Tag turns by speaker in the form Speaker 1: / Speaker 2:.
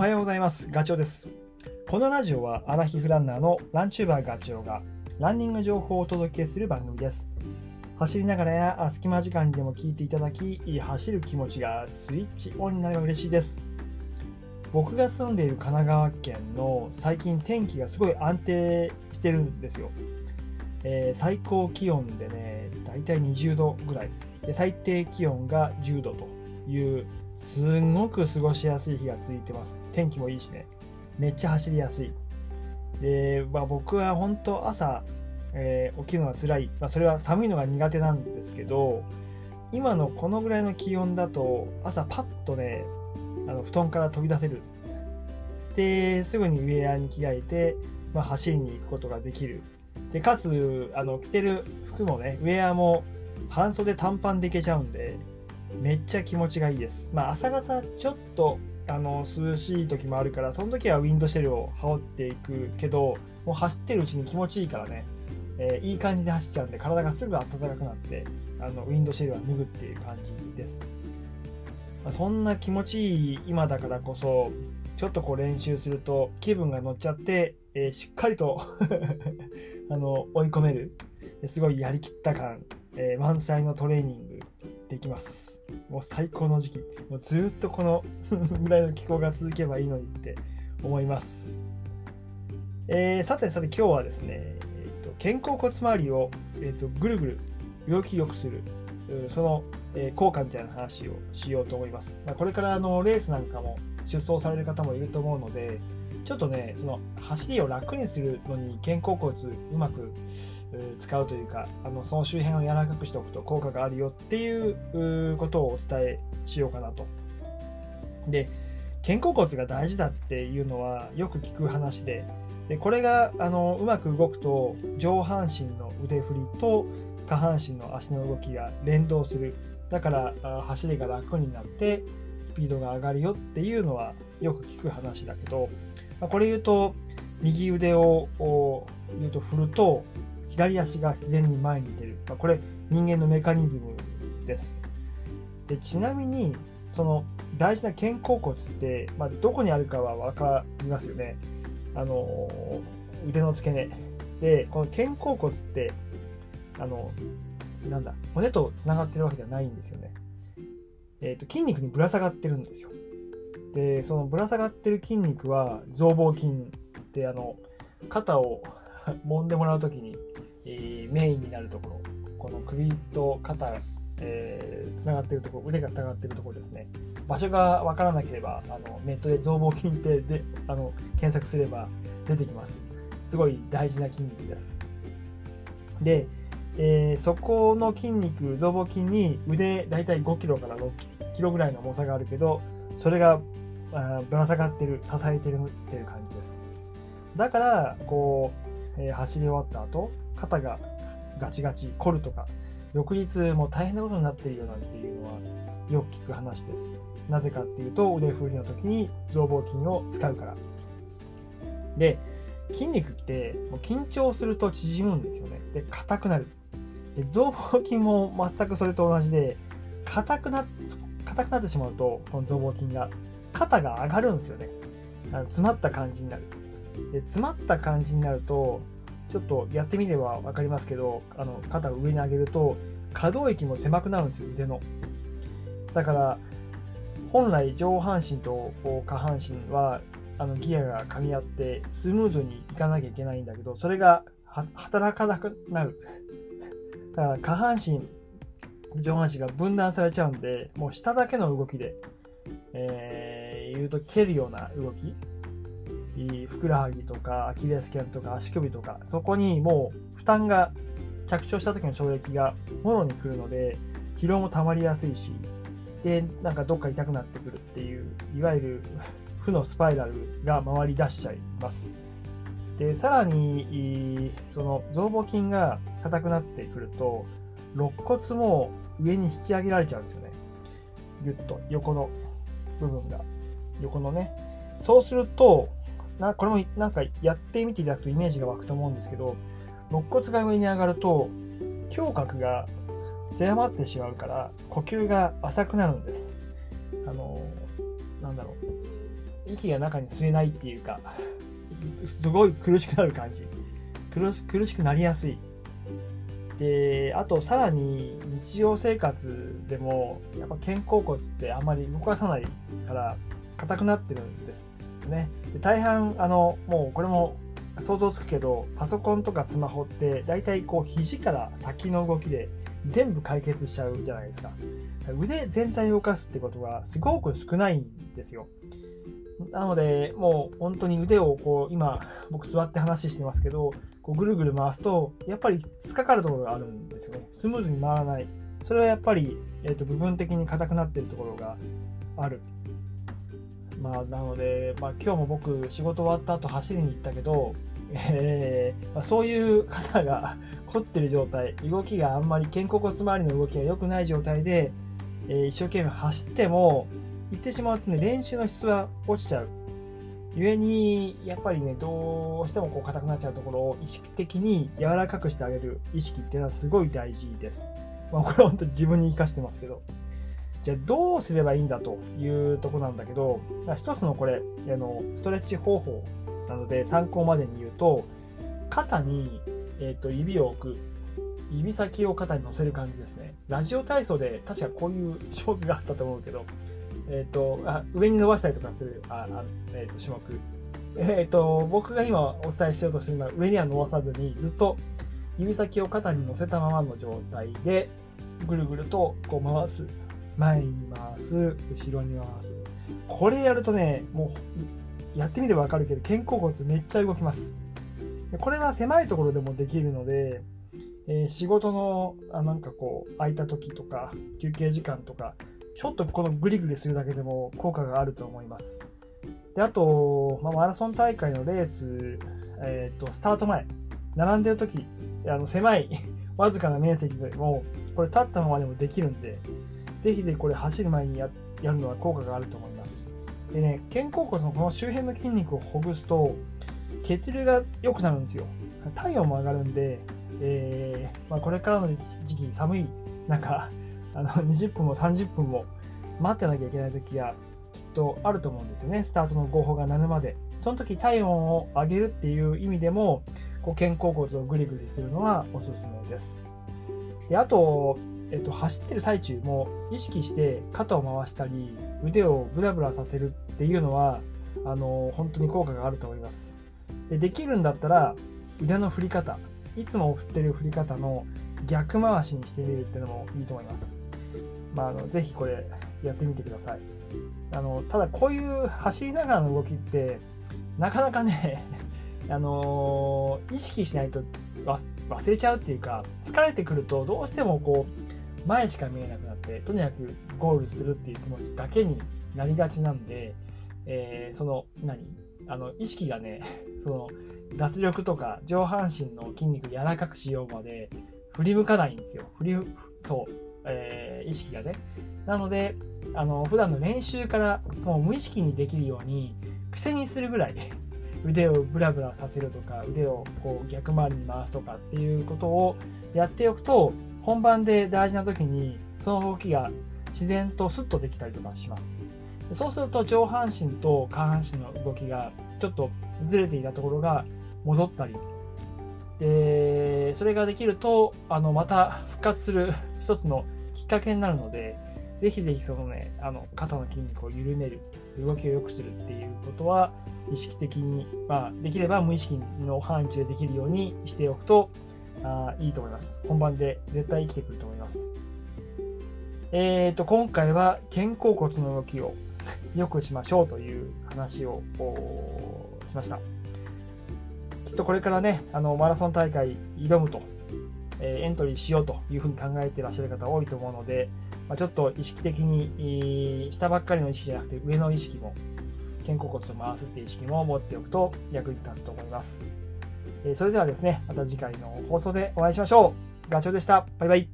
Speaker 1: はようございます。ガチョウです。このラジオはアラヒフランナーのランチューバーガチョウがランニング情報をお届けする番組です。走りながらや隙間時間にでも聞いていただき、走る気持ちがスイッチオンになれば嬉しいです。僕が住んでいる神奈川県の最近天気がすごい安定してるんですよ。えー最高気温でね、だいたい20度ぐらい。で最低気温が10度という、すんごく過ごしやすい日が続いてます。天気もいいしね。めっちゃ走りやすい。で、まあ、僕は本当朝、えー起きるのが辛い、まあ、それは寒いのが苦手なんですけど今のこのぐらいの気温だと朝パッとねあの布団から飛び出せるですぐにウェアに着替えて、まあ、走りに行くことができるでかつあの着てる服もねウェアも半袖短パンでいけちゃうんでめっちゃ気持ちがいいです。まあ朝方ちょっとあの涼しい時もあるからその時はウィンドシェルを羽織っていくけどもう走ってるうちに気持ちいいからね、えーいい感じで走っちゃうんで体がすぐ暖かくなってあのウィンドシェルは脱ぐっていう感じです、まあそんな気持ちいい今だからこそちょっとこう練習すると気分が乗っちゃって、えーしっかりと あの追い込める。すごいやりきった感、えー満載のトレーニング。できます。もう最高の時期。もうずっとこの ぐらいの気候が続けばいいのにって思います、えーさてさて今日はですね、えーと肩甲骨周りを、えーとぐるぐる動きよくするその、えー効果みたいな話をしようと思います、まあ、これからあのレースなんかも出走される方もいると思うのでちょっとねその走りを楽にするのに肩甲骨うまく使うというかあのその周辺を柔らかくしておくと効果があるよっていうことをお伝えしようかなと。で肩甲骨が大事だっていうのはよく聞く話ででこれがあのうまく動くと上半身の腕振りと下半身の足の動きが連動するだから走りが楽になってスピードが上がるよっていうのはよく聞く話だけど、まこれ言うと右腕を言うと振ると左足が自然に前に出る、まこれ人間のメカニズムです。でちなみにその大事な肩甲骨って、まあ、どこにあるかは分かりますよね。あの腕の付け根。でこの肩甲骨ってあのなんだ骨とつながってるわけではないんですよね、えー、と筋肉にぶら下がってるんですよ。でそのぶら下がってる筋肉は増膀筋ってあの肩を 揉んでもらうときに、えーメインになるところ。この首と肩えー、つながってるところ腕がつながってるところですね。場所が分からなければあのネットで増膀筋ってであの検索すれば出てきます。すごい大事な筋肉です。で、えーそこの筋肉増膀筋に腕大体5キロから6キロぐらいの重さがあるけどそれがあぶら下がってる支えてるっていう感じです。だからこう、えー走り終わった後肩がガチガチ凝るとか翌日もう大変なことになってるよなんていうのはよく聞く話です。なぜかっていうと腕振りの時に増膀筋を使うから。で筋肉ってもう緊張すると縮むんですよね。で硬くなる。で増膀筋も全くそれと同じで硬くな硬くなってしまうとこの増膀筋が肩が上がるんですよね。あの詰まった感じになる。で詰まった感じになるとちょっとやってみれば分かりますけどあの肩を上に上げると可動域も狭くなるんですよ腕の。だから本来上半身と下半身はあのギアが噛み合ってスムーズにいかなきゃいけないんだけどそれが働かなくなる。だから下半身上半身が分断されちゃうんでもう下だけの動きで、えー、言うと蹴るような動き。ふくらはぎとかアキレス腱とか足首とか。そこにもう負担が着地した時の衝撃がもろに来るので疲労も溜まりやすいしでなんかどっか痛くなってくるっていういわゆる 負のスパイラルが回り出しちゃいます。でさらにその増膀筋が硬くなってくると肋骨も上に引き上げられちゃうんですよね。ギュッと横の部分が。横のね。そうするとなこれもなんかやってみていただくとイメージが湧くと思うんですけど肋骨が上に上がると胸郭が狭まってしまうから呼吸が浅くなるんです。あのなんだろう。息が中に吸えないっていうかすごい苦しくなる感じ。苦し苦しくなりやすい。であとさらに日常生活でもやっぱ肩甲骨ってあんまり動かさないから硬くなってるんですね。で大半あのもうこれも想像つくけどパソコンとかスマホって大体こう肘から先の動きで全部解決しちゃうじゃないですか。腕全体を動かすってことがすごく少ないんですよ。なのでもう本当に腕をこう今僕座って話してますけどこうぐるぐる回すとやっぱり突っかかるところがあるんですよね。スムーズに回らない。それはやっぱり、えーと部分的に硬くなってるところがある。まあ、なので、まあ、今日も僕仕事終わった後走りに行ったけど、えーまあ、そういう方が 凝ってる状態動きがあんまり肩甲骨周りの動きが良くない状態で、えー、一生懸命走っても行ってしまうとね練習の質は落ちちゃう。故にやっぱりねどうしてもこう硬くなっちゃうところを意識的に柔らかくしてあげる意識っていうのはすごい大事です、まあ、これは本当自分に生かしてますけど。じゃあどうすればいいんだというとこなんだけど、一つのこれ、あのストレッチ方法なので参考までに言うと、肩に、えーと、指を置く。指先を肩に乗せる感じですね。ラジオ体操で確かこういう種目があったと思うけど、え、ー、とあ、上に伸ばしたりとかするああ、えー、と種目。えっ、ー、と、僕が今お伝えしようとしているのは上には伸ばさずにずっと指先を肩に乗せたままの状態でぐるぐるとこう回す前に回す。後ろに回すこれやるとねもうやってみてわかるけど肩甲骨めっちゃ動きます。これは狭いところでもできるので、えー、仕事のあなんかこう空いた時とか休憩時間とかちょっとこのグリグリするだけでも効果があると思います。であと、まあ、マラソン大会のレース、えーと、スタート前並んでる時あの狭い わずかな面積でもこれ立ったままでもできるんでぜひぜひこれ走る前にやるのは効果があると思います。でね、肩甲骨のこの周辺の筋肉をほぐすと血流が良くなるんですよ。体温も上がるんで、えー、まあ、これからの時期寒い中、あの20分も30分も待ってなきゃいけない時がきっとあると思うんですよね。スタートの合法が鳴るまで。その時体温を上げるっていう意味でも、こう肩甲骨をグリグリするのはおすすめです。であと、えっと、走ってる最中も意識して肩を回したり腕をブラブラさせるっていうのはあの本当に効果があると思います。でできるんだったら腕の振り方いつも振ってる振り方の逆回しにしてみるっていうのもいいと思います、まあ、あのぜひこれやってみてください。あのただこういう走りながらの動きってなかなかね あの意識しないと忘れちゃうっていうか疲れてくるとどうしてもこう前しか見えなくなってとにかくゴールするっていう気持ちだけになりがちなんで、えー、その何？あの意識がね その脱力とか上半身の筋肉柔らかくしようまで振り向かないんですよ。振りそう、えー、意識がね。なのであの普段の練習からもう無意識にできるように癖にするぐらい 腕をブラブラさせるとか腕をこう逆回りに回すとかっていうことをやっておくと本番で大事な時にその動きが自然とスッとできたりとかします。そうすると上半身と下半身の動きがちょっとずれていたところが戻ったり。でそれができるとあのまた復活する 一つのきっかけになるのでぜひぜひそのねあの肩の筋肉を緩める動きを良くするっていうことは意識的に、まあ、できれば無意識の範疇でできるようにしておくとあいいと思います。本番で絶対生きてくると思います。えーと、今回は肩甲骨の動きを良くしましょうという話をしました。きっとこれからね、あのマラソン大会挑むと、え、エントリーしようというふうに考えてらっしゃる方多いと思うので、まあ、ちょっと意識的に、下ばっかりの意識じゃなくて上の意識も肩甲骨を回すっていう意識も持っておくと役に立つと思います。それではですね、また次回の放送でお会いしましょう。ガチョウでした。バイバイ。